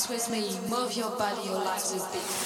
dance with me, move your body, your life will be.